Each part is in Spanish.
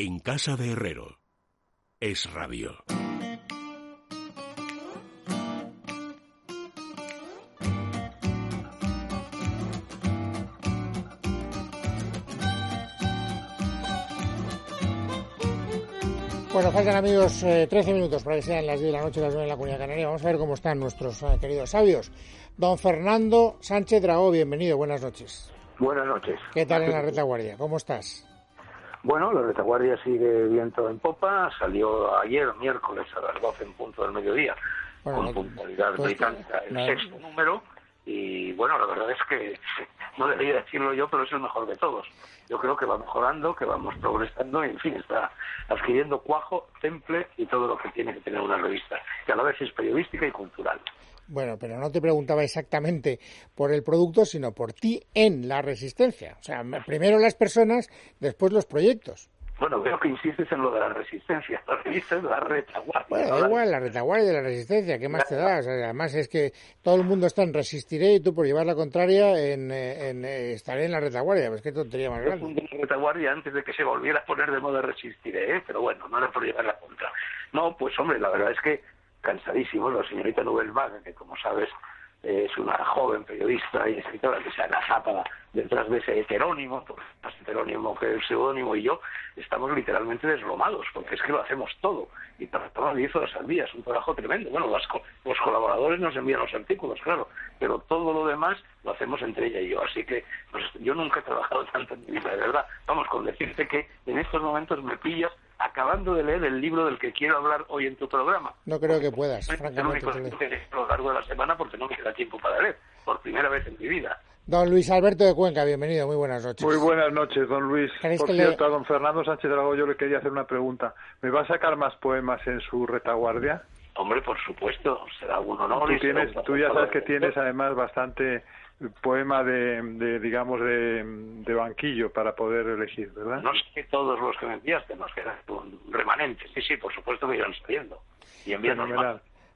En casa de Herrero. Es radio. Bueno, faltan amigos 13 eh, minutos para que sean las 10 de la noche, las 9 en la Comunidad Canaria. Vamos a ver cómo están nuestros eh, queridos sabios. Don Fernando Sánchez Dragó, bienvenido, buenas noches. Buenas noches. ¿Qué tal en la retaguardia? ¿Cómo estás? Bueno, la retaguardia sigue viento en popa. Salió ayer, miércoles, a las 12 en punto del mediodía, con puntualidad pues, británica, el sexto número. Y bueno, la verdad es que no debería decirlo yo, pero es el mejor de todos. Yo creo que va mejorando, que vamos progresando, y en fin, está adquiriendo cuajo, temple y todo lo que tiene que tener una revista, que a la vez es periodística y cultural. Bueno, pero no te preguntaba exactamente por el producto, sino por ti en la resistencia. O sea, primero las personas, después los proyectos. Bueno, veo que insistes en lo de la resistencia. La es la retaguardia. Bueno, da igual, la retaguardia la resistencia. ¿Qué más te da? además es que todo el mundo está en resistiré y tú por llevar la contraria en, en, estaré en la retaguardia. Pues qué tontería más grande. Yo la retaguardia antes de que se volviera a poner de moda resistiré, ¿eh? pero bueno, no era por llevar la contra. No, pues hombre, la verdad es que cansadísimos. La señorita Nubel Vaga, que como sabes es una joven periodista y escritora que se agazapa detrás de ese heterónimo, más heterónimo que el seudónimo y yo, estamos literalmente deslomados, porque es que lo hacemos todo. Y tratamos 10 horas al día, es un trabajo tremendo. Bueno, los, los colaboradores nos envían los artículos, claro, pero todo lo demás lo hacemos entre ella y yo. Así que pues, yo nunca he trabajado tanto en mi vida, de verdad. Vamos, con decirte que en estos momentos me pillas acabando de leer el libro del que quiero hablar hoy en tu programa. No creo que puedas, francamente. a lo largo de la semana porque no me queda tiempo para leer, por primera vez en mi vida. Don Luis Alberto de Cuenca, bienvenido, muy buenas noches. Muy buenas noches, don Luis. Por cierto, a don Fernando Sánchez Drago yo le quería hacer una pregunta. ¿Me va a sacar más poemas en su retaguardia? Hombre, por supuesto, será un honor. Tú, tienes, tú ya sabes que tienes además bastante poema de, digamos, de, banquillo para poder elegir, ¿verdad? No sé que todos los que me enviaste, nos quedan un remanente. Sí, sí, por supuesto que irán saliendo. Y enviando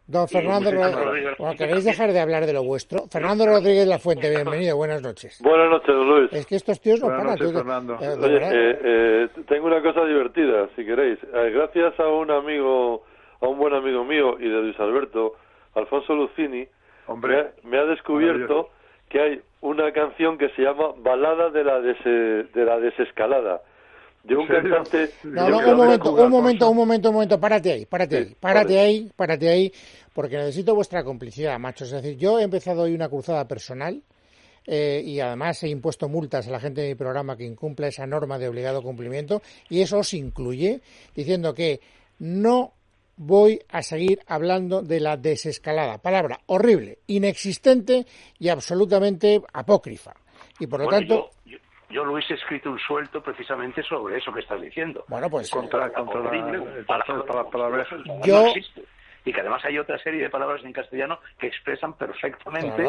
Don Fernando Rodríguez, ¿queréis dejar de hablar de lo vuestro? Fernando Rodríguez La Fuente, bienvenido, buenas noches. Buenas noches, don Luis. Es que estos tíos no paran. Fernando. Eh, Oye, eh, eh, tengo una cosa divertida, si queréis. gracias a un amigo, a un buen amigo mío y de Luis Alberto, Alfonso Lucini, Hombre, me ha descubierto que hay una canción que se llama Balada de la, de la desescalada. De un cantante... No, no, un momento, un momento, un momento, un momento, párate ahí, párate ahí, párate ahí, párate ahí, porque necesito vuestra complicidad, machos. Es decir, yo he empezado hoy una cruzada personal eh, y además he impuesto multas a la gente de mi programa que incumpla esa norma de obligado cumplimiento y eso os incluye diciendo que no voy a seguir hablando de la desescalada. Palabra horrible, inexistente y absolutamente apócrifa. Y por lo tanto. Yo, Luis, he escrito un suelto precisamente sobre eso que estás diciendo. Bueno, pues. Contra, contra la, yo, y que además hay otra serie de palabras en castellano que expresan perfectamente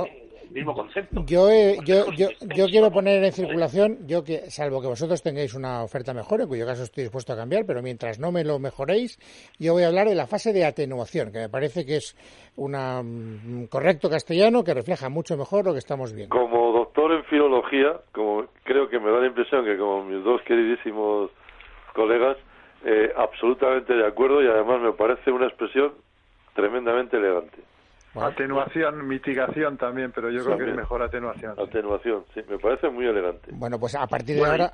el mismo concepto. Yo, yo, yo, yo quiero poner en circulación, yo que salvo que vosotros tengáis una oferta mejor, en cuyo caso estoy dispuesto a cambiar, pero mientras no me lo mejoréis, yo voy a hablar de la fase de atenuación, que me parece que es un mm, correcto castellano que refleja mucho mejor lo que estamos viendo. Como doctor en filología, como creo que me da la impresión que como mis dos queridísimos colegas, eh, absolutamente de acuerdo y además me parece una expresión tremendamente elegante. Atenuación, mitigación también, pero yo creo que es mejor atenuación. Atenuación, sí, me parece muy elegante. Bueno, pues a partir de ahora,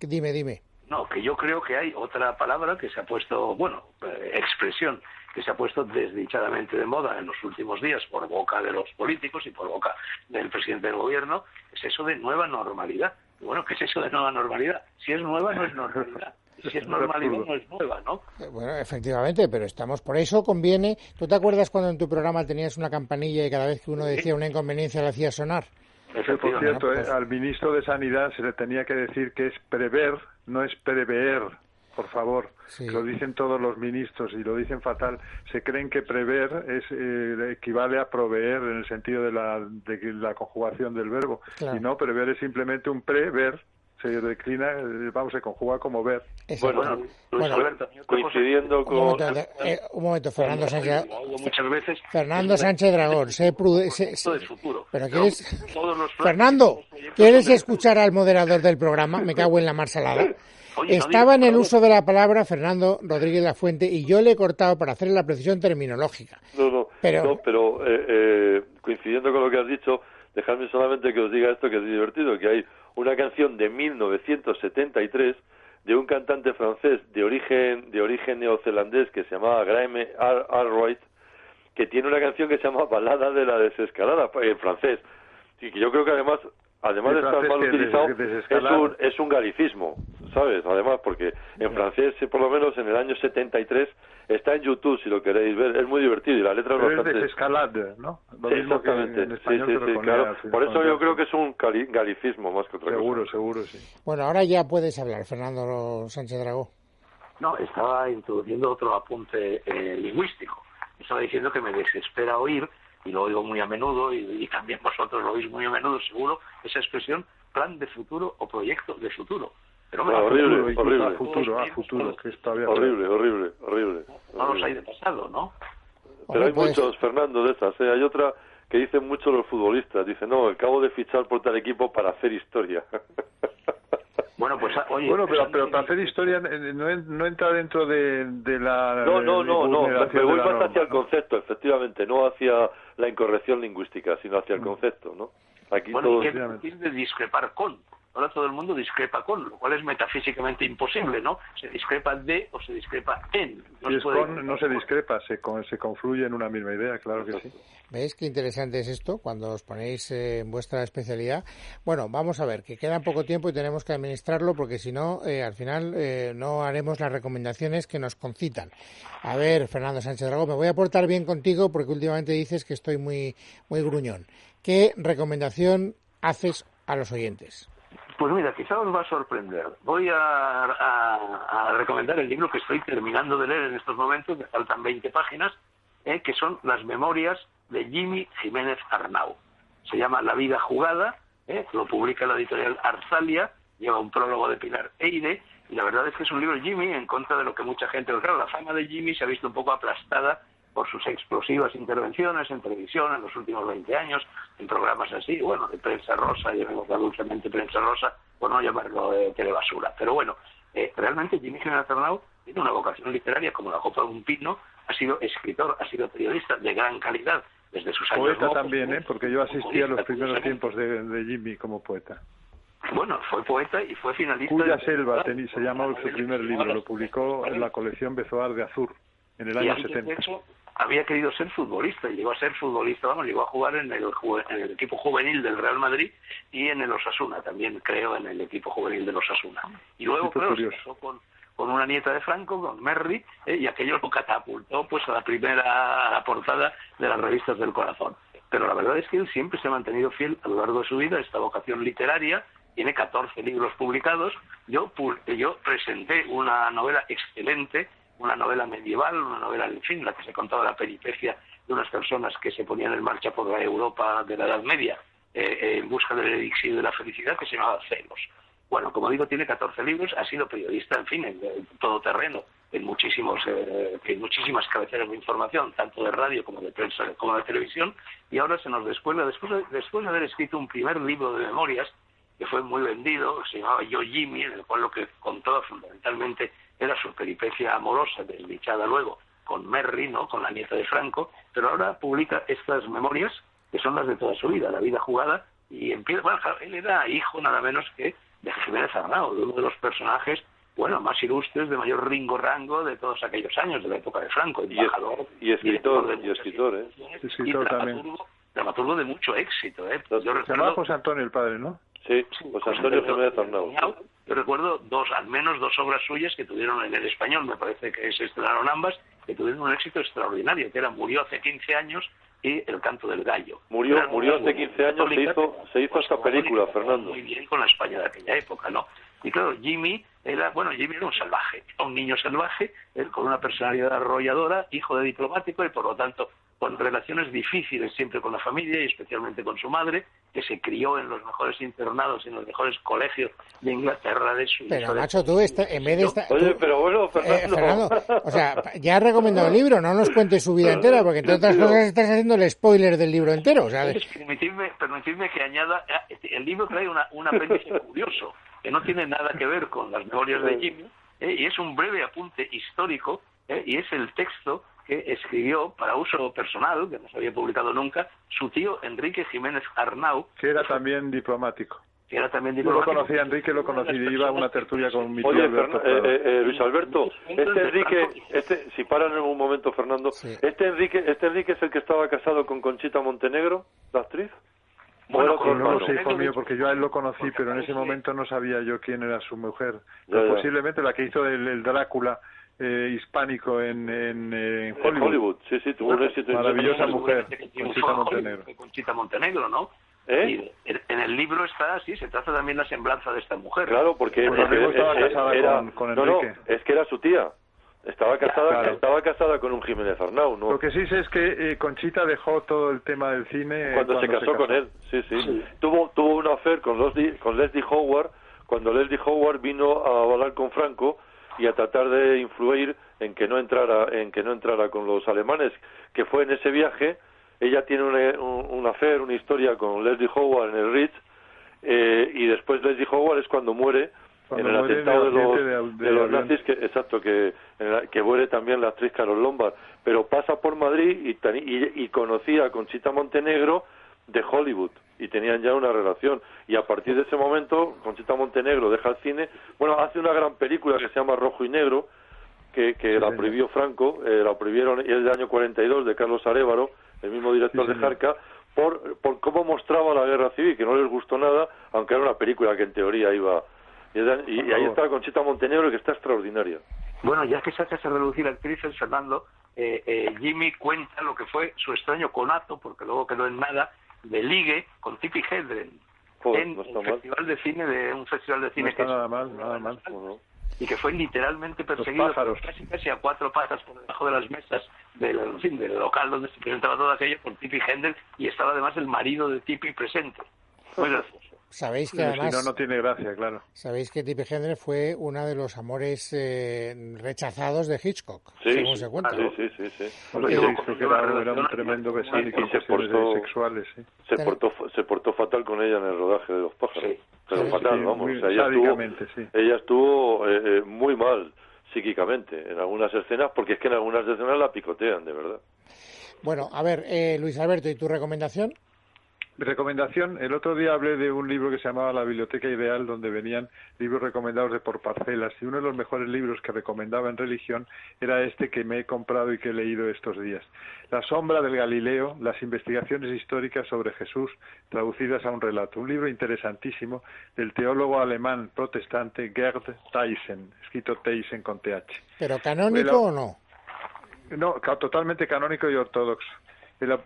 dime, dime. No, que yo creo que hay otra palabra que se ha puesto, bueno, eh, expresión que se ha puesto desdichadamente de moda en los últimos días por boca de los políticos y por boca del presidente del gobierno, es eso de nueva normalidad. Bueno, ¿qué es eso de nueva normalidad? Si es nueva, no es normalidad si es normalidad no es nueva, ¿no? Eh, bueno, efectivamente, pero estamos por eso conviene. ¿Tú te acuerdas cuando en tu programa tenías una campanilla y cada vez que uno decía una inconveniencia la hacía sonar? por cierto, eh, al ministro de Sanidad se le tenía que decir que es prever, no es prever, por favor. Lo dicen todos los ministros y lo dicen fatal. Se creen que prever es eh, equivale a proveer en el sentido de la, de la conjugación del verbo. Y no, prever es simplemente un prever se declina, eh, vamos, a conjugar como ver. Bueno, bueno, coincidiendo con... Un momento, eh, un momento Fernando Sánchez... Muchas veces... Fernando Sánchez Dragón, sé prudente... Pero quieres... Fernando, ¿quieres escuchar al moderador del programa? Me cago en la mar salada. Estaba en el uso de la palabra Fernando Rodríguez La Fuente y yo le he cortado para hacer la precisión terminológica. No, no, pero, pero eh, eh, coincidiendo con lo que has dicho, dejadme solamente que os diga esto que es divertido, que hay una canción de 1973 de un cantante francés de origen de origen neozelandés que se llamaba Graham Allroyd, que tiene una canción que se llama Balada de la desescalada en francés. Y que yo creo que además además de estar mal utilizado, es un, es un galicismo, ¿sabes? Además, porque en francés, por lo menos en el año 73, está en YouTube, si lo queréis ver, es muy divertido y la letra es bastante... es desescalade, ¿no? Exactamente, sí, sí, sí, claro. Por eso yo creo que es un galicismo más que otra seguro, cosa. Seguro, seguro, sí. Bueno, ahora ya puedes hablar, Fernando Sánchez Dragó. No, estaba introduciendo otro apunte eh, lingüístico. Estaba diciendo que me desespera oír y lo oigo muy a menudo, y, también vosotros lo oís muy a menudo, seguro, esa expresión plan de futuro o proyecto de futuro. Pero horrible, horrible. futuro, a futuro, que está bien. Horrible, horrible, horrible. No los hay de pasado, ¿no? Pero hay pues- muchos, Fernando, de estas. ¿eh? Hay otra que dicen mucho los futbolistas. Dicen, no, acabo de fichar por tal equipo para hacer historia. Bueno, pues oye, bueno, pero, pero para hacer historia no, no entra dentro de, de la no no no no me voy más hacia el concepto efectivamente no hacia la incorrección lingüística sino hacia el mm. concepto no aquí bueno, ¿qué de discrepar con ahora todo el mundo discrepa con, lo cual es metafísicamente imposible, ¿no? Se discrepa de o se discrepa en. No, se, con, no se discrepa, se, se confluye en una misma idea, claro que sí. ¿Veis qué interesante es esto cuando os ponéis eh, en vuestra especialidad? Bueno, vamos a ver, que queda poco tiempo y tenemos que administrarlo porque si no, eh, al final eh, no haremos las recomendaciones que nos concitan. A ver, Fernando Sánchez Dragón, me voy a portar bien contigo porque últimamente dices que estoy muy, muy gruñón. ¿Qué recomendación haces a los oyentes? Pues mira, quizá os va a sorprender. Voy a, recomendar el libro que estoy terminando de leer en estos momentos, me faltan 20 páginas, eh, que son las memorias de Jimmy Jiménez Arnau. Se llama La vida jugada, eh, lo publica la editorial Arzalia, lleva un prólogo de Pilar Eide, y la verdad es que es un libro Jimmy en contra de lo que mucha gente... Claro, la fama de Jimmy se ha visto un poco aplastada por sus explosivas intervenciones en televisión en los últimos 20 años, en programas así, bueno, de prensa rosa, llamémosla dulcemente prensa rosa, por no llamarlo de telebasura. Pero bueno, eh, realmente Jimmy Jiménez Arnau tiene una vocación literaria como la copa de un pino, ha sido escritor, ha sido periodista de gran calidad desde sus años. Poeta también, ¿eh? porque yo asistí a los primeros tiempos de, Jimmy como poeta. Bueno, fue poeta y fue finalista. Cuya Selva se llama su primer libro, lo publicó en la colección Bezoar de Azur en el año 70 había querido ser futbolista y llegó a ser futbolista, vamos, llegó a jugar en el, en el equipo juvenil del Real Madrid y en el Osasuna, también creo en el equipo juvenil del Osasuna. Y luego, claro, se casó con, con una nieta de Franco, con Merry, eh, y aquello lo catapultó pues a la primera portada de las revistas del corazón. Pero la verdad es que él siempre se ha mantenido fiel a lo largo de su vida a esta vocación literaria, tiene 14 libros publicados, yo, yo presenté una novela excelente una novela medieval, una novela, en fin, la que se contaba la peripecia de unas personas que se ponían en marcha por la Europa de la Edad Media eh, en busca del elixir de la felicidad, que se llamaba Celos. Bueno, como digo, tiene 14 libros, ha sido periodista, en fin, en, todo terreno, en, muchísimos, eh, en muchísimas cabeceras de información, tanto de radio como de prensa como de televisión, y ahora se nos descuela, después de, después de haber escrito un primer libro de memorias, que fue muy vendido, se llamaba Yo Jimmy, en el cual lo que contaba fundamentalmente era su peripecia amorosa, desdichada luego, con Merry, ¿no? con la nieta de Franco, pero ahora publica estas memorias que son las de toda su vida, la vida jugada, y empieza, bueno, él era hijo nada menos que de Jiménez Arnao, de uno de los personajes, bueno, más ilustres, de mayor ringo rango de todos aquellos años, de la época de Franco, y, y escritor, y escritor, ¿eh? Escritor también. Dramaturgo de mucho éxito, ¿eh? Yo recuerdo... José Antonio el padre, ¿no? Sí, José Antonio Jiménez Arnau. Yo recuerdo dos, al menos dos obras suyas que tuvieron en el español, me parece que se estrenaron ambas, que tuvieron un éxito extraordinario, que era Murió hace 15 años y El canto del gallo. Murió, murió hace 15 años, se hizo, se hizo esta película, Fernando. Muy bien con la España de aquella época, ¿no? Y claro, Jimmy era, bueno, Jimmy era un salvaje, un niño salvaje, él con una personalidad arrolladora, hijo de diplomático y por lo tanto con relaciones difíciles siempre con la familia y especialmente con su madre, que se crió en los mejores internados y en los mejores colegios de Inglaterra de su Pero Nacho, tú en vez de estar... Oye, pero bueno, eh, Fernando... o sea, ya has recomendado el libro, no nos cuentes su vida entera, porque entre otras cosas estás haciendo el spoiler del libro entero, Permitidme, permitidme que añada, eh, el libro trae una, un apéndice curioso, que no tiene nada que ver con las memorias de Jimmy, ¿eh? y es un breve apunte histórico, ¿eh? y es el texto que escribió para uso personal, que no se había publicado nunca, su tío Enrique Jiménez Arnau. Que era también diplomático. Que era también diplomático. Yo lo conocí, Enrique lo conocí, iba a una tertulia con mi tío Oye, eh, eh, Luis Alberto, este Enrique, este, si paran en un momento, Fernando, este Enrique, este Enrique es el que estaba casado con Conchita Montenegro, la actriz. Bueno, no lo sé, hijo mío, porque yo a él lo conocí, pero en ese momento no sabía yo quién era su mujer. Posiblemente la que hizo el Drácula eh, hispánico en, en, Hollywood. Sí, sí, tuvo un éxito. Maravillosa mujer, Conchita Montenegro. Conchita Montenegro, ¿no? ¿Eh? en el libro está así, se trata también la semblanza de esta mujer. Claro, porque estaba casada era, con, Enrique. No, es que era su tía. Estaba casada, estaba casada con un Jiménez Arnau, ¿no? Lo que sí sé es que eh, Conchita dejó todo el tema del cine cuando, se, casó con él. Sí, sí, Tuvo tuvo una affair con Leslie, con Leslie Howard cuando Leslie Howard vino a hablar con Franco y a tratar de influir en que no entrara en que no entrara con los alemanes que fue en ese viaje. Ella tiene una, un, una una historia con Leslie Howard en el Ritz eh, y después Leslie Howard es cuando muere en el atentado de los, de, los nazis que exacto que que muere también la actriz Carol Lombard. Pero pasa por Madrid y, y, y conocía a Conchita Montenegro de Hollywood y tenían ya una relación. Y a partir de ese momento, Conchita Montenegro deja el cine. Bueno, hace una gran película que se llama Rojo y Negro, que, que la prohibió Franco, eh, la prohibieron, y es del año 42, de Carlos Arévaro, el mismo director de Jarca, por, por cómo mostraba la guerra civil, que no les gustó nada, aunque era una película que en teoría iba. Y, ahí está Conchita Montenegro, que está extraordinaria. Bueno, ya que sacas a reducir actrices, Fernando, eh, eh, Jimmy cuenta lo que fue su extraño conato, porque luego quedó en nada, de ligue con Tippi Hedren en un festival de cine de un festival de cine que nada mal, nada mal. y que fue literalmente perseguido casi casi a cuatro patas por debajo de las mesas del, del local donde se presentaba todo aquello por Tippi Hendel y estaba además el marido de Tippi presente. Muy gracioso. Sabéis que además. no, no tiene gracia, claro. Sabéis que Tippi Hendel fue uno de los amores eh, rechazados de Hitchcock, sí, según se cuenta. Sí, sí, sí. sí. que era, un tremendo besado y, se portó, sexuales, sí. Se portó, se portó fatal con ella en el rodaje de Los Pájaros. Pero fatal, vamos. o sea, ella estuvo, ella estuvo eh, eh, muy mal psíquicamente en algunas escenas, porque es que en algunas escenas la picotean, de verdad. Bueno, a ver, eh, Luis Alberto, ¿y tu recomendación? Recomendación, el otro día hablé de un libro que se llamaba La Biblioteca Ideal, donde venían libros recomendados de por parcelas, y uno de los mejores libros que recomendaba en religión era este que me he comprado y que he leído estos días. La sombra del Galileo, las investigaciones históricas sobre Jesús, traducidas a un relato. Un libro interesantísimo del teólogo alemán protestante Gerd Theissen, escrito Theissen con TH. ¿Pero canónico o no? No, totalmente canónico y ortodoxo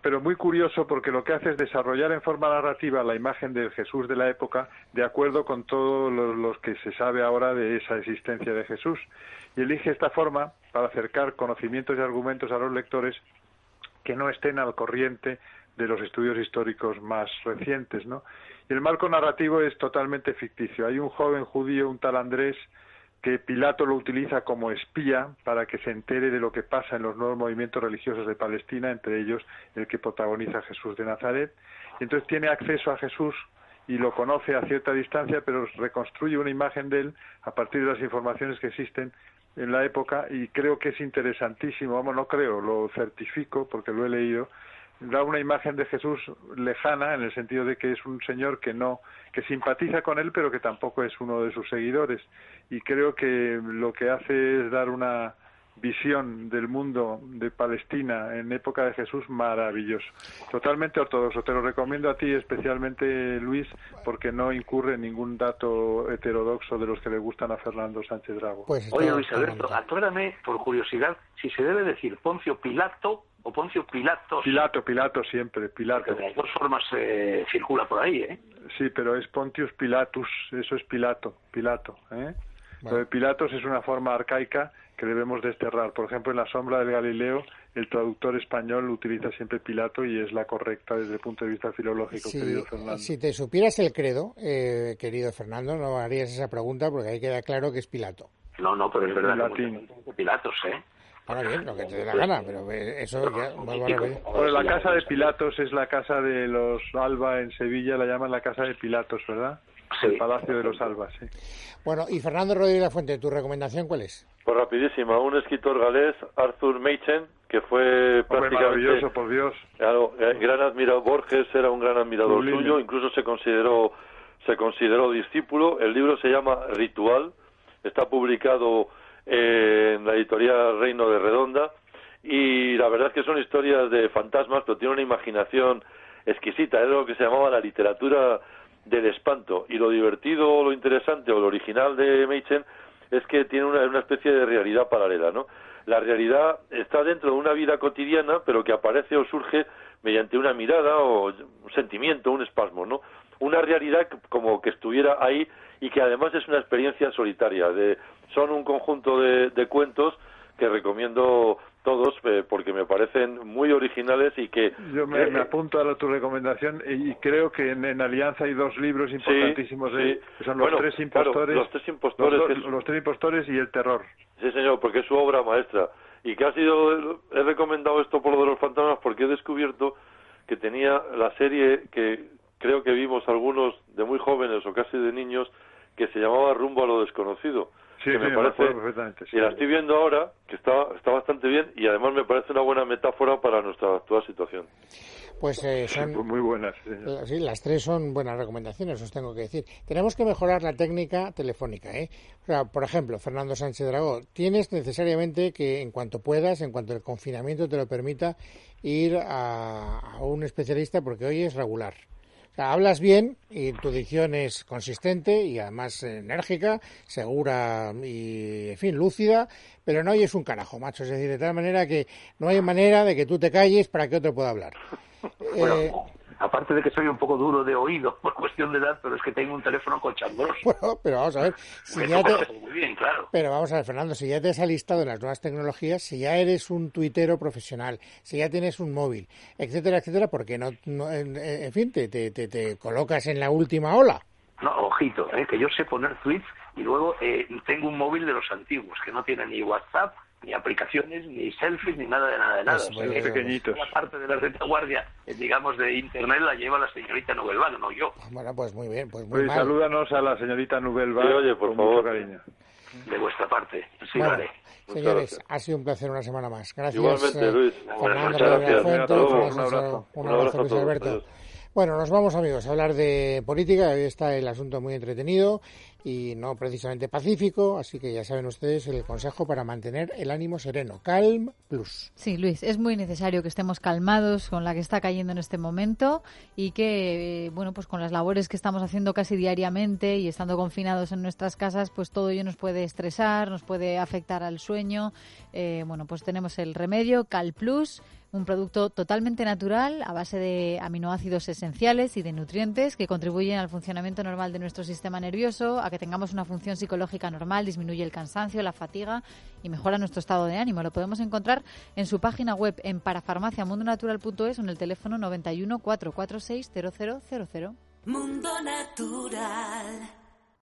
pero muy curioso porque lo que hace es desarrollar en forma narrativa la imagen del Jesús de la época de acuerdo con todo lo, que se sabe ahora de esa existencia de Jesús. Y elige esta forma para acercar conocimientos y argumentos a los lectores que no estén al corriente de los estudios históricos más recientes, ¿no? Y el marco narrativo es totalmente ficticio. Hay un joven judío, un tal Andrés, que Pilato lo utiliza como espía para que se entere de lo que pasa en los nuevos movimientos religiosos de Palestina, entre ellos el que protagoniza Jesús de Nazaret. Y entonces tiene acceso a Jesús y lo conoce a cierta distancia, pero reconstruye una imagen de él a partir de las informaciones que existen en la época y creo que es interesantísimo, vamos, no creo, lo certifico porque lo he leído, da una imagen de Jesús lejana en el sentido de que es un señor que no que simpatiza con él pero que tampoco es uno de sus seguidores y creo que lo que hace es dar una visión del mundo de Palestina en época de Jesús maravilloso. Totalmente ortodoxo. Te lo recomiendo a ti especialmente, Luis, porque no incurre en ningún dato heterodoxo de los que le gustan a Fernando Sánchez Drago. Pues Oye, Luis Alberto, acuérdame, por curiosidad, si se debe decir Poncio Pilato o Poncio Pilato. Pilato, Pilato siempre, Pilato. de las dos formas eh, circula por ahí, ¿eh? Sí, pero es Pontius Pilatus, eso es Pilato, Pilato, ¿eh? Pilatos es una forma arcaica que debemos desterrar. Por ejemplo, en La sombra del Galileo, el traductor español utiliza siempre Pilato y es la correcta desde el punto de vista filológico, querido Fernando. Si te supieras el credo, eh, querido Fernando, no harías esa pregunta porque ahí queda claro que es Pilato. No, no, pero es verdad. Latín. Pilatos, ¿eh? Ahora bien, lo que te dé la gana, pero eso ya Bueno, la casa de Pilatos es la casa de los Alba en Sevilla, la llaman la casa de Pilatos, ¿verdad? el Palacio de los Albas. Sí. Bueno, y Fernando Rodríguez La Fuente, ¿tu recomendación cuál es? Pues rapidísima, un escritor galés, Arthur Machen, que fue prácticamente... maravilloso, por Dios. Claro, eh, gran admirador, Borges era un gran admirador suyo, incluso se consideró, se consideró discípulo. El libro se llama Ritual, está publicado en la editorial Reino de Redonda, y la verdad es que son historias de fantasmas, pero tiene una imaginación exquisita, es lo que se llamaba la literatura del espanto. Y lo divertido, lo interesante o lo original de Machen es que tiene una, una especie de realidad paralela, ¿no? La realidad está dentro de una vida cotidiana, pero que aparece o surge mediante una mirada o un sentimiento, un espasmo, ¿no? Una realidad como que estuviera ahí y que además es una experiencia solitaria. De, son un conjunto de, de cuentos que recomiendo todos eh, porque me parecen muy originales y que yo me, eh, apunto a tu recomendación y creo que en, Alianza hay dos libros importantísimos de, que son los tres impostores. los tres impostores los, tres impostores y el terror. Sí señor porque es su obra maestra. Y que ha sido he recomendado esto por lo de los fantasmas porque he descubierto que tenía la serie que creo que vimos algunos de muy jóvenes o casi de niños que se llamaba Rumbo a lo desconocido Sí, me parece, y la estoy viendo ahora, que está, está bastante bien y además me parece una buena metáfora para nuestra actual situación. Pues eh, son pues muy buenas. Sí, las tres son buenas recomendaciones, os tengo que decir. Tenemos que mejorar la técnica telefónica. ¿eh? O sea, por ejemplo, Fernando Sánchez Dragó, tienes necesariamente que, en cuanto puedas, en cuanto el confinamiento te lo permita, ir a, a un especialista porque hoy es regular hablas bien y tu dicción es consistente y además enérgica, segura y, en fin, lúcida, pero no oyes un carajo, macho. Es decir, de tal manera que no hay manera de que tú te calles para que otro pueda hablar. eh, aparte de que soy un poco duro de oído por cuestión de edad, pero es que tengo un teléfono cochambroso. Bueno, pero vamos a ver. Si ya te... muy bien, claro. Pero vamos a ver, Fernando, si ya te has alistado en las nuevas tecnologías, si ya eres un tuitero profesional, si ya tienes un móvil, etcétera, etcétera, porque no, no en, fin, te, te, te, colocas en la última ola. No, ojito, eh, que yo sé poner tweets y luego eh, tengo un móvil de los antiguos que no tiene ni WhatsApp, ni aplicaciones, ni selfies, ni nada de nada de nada. Pues o sea, pequeñitos. La parte de la retaguardia, eh, digamos, de Internet la lleva la señorita Nubelvan, no yo. Bueno, pues muy bien, pues muy mal. Salúdanos a la señorita Nubelvan. Sí, oye, por favor. cariño. De vuestra parte. Sí, vale. Señores, ha sido un placer una semana más. Gracias. Igualmente, Luis. Fernando, Muchas gracias. un abrazo. Un abrazo, Luis Alberto. Bueno, nos vamos amigos a hablar de política. Hoy está el asunto muy entretenido y no precisamente pacífico, así que ya saben ustedes el consejo para mantener el ánimo sereno. Calm plus. Sí, Luis, es muy necesario que estemos calmados con la que está cayendo en este momento y que, eh, bueno, pues con las labores que estamos haciendo casi diariamente y estando confinados en nuestras casas, pues todo ello nos puede estresar, nos puede afectar al sueño. Eh, bueno, pues tenemos el remedio Cal Plus un producto totalmente natural a base de aminoácidos esenciales y de nutrientes que contribuyen al funcionamiento normal de nuestro sistema nervioso, a que tengamos una función psicológica normal, disminuye el cansancio, la fatiga y mejora nuestro estado de ánimo. Lo podemos encontrar en su página web en parafarmaciamundonatural.es o en el teléfono 91 446 0000. Mundo Natural.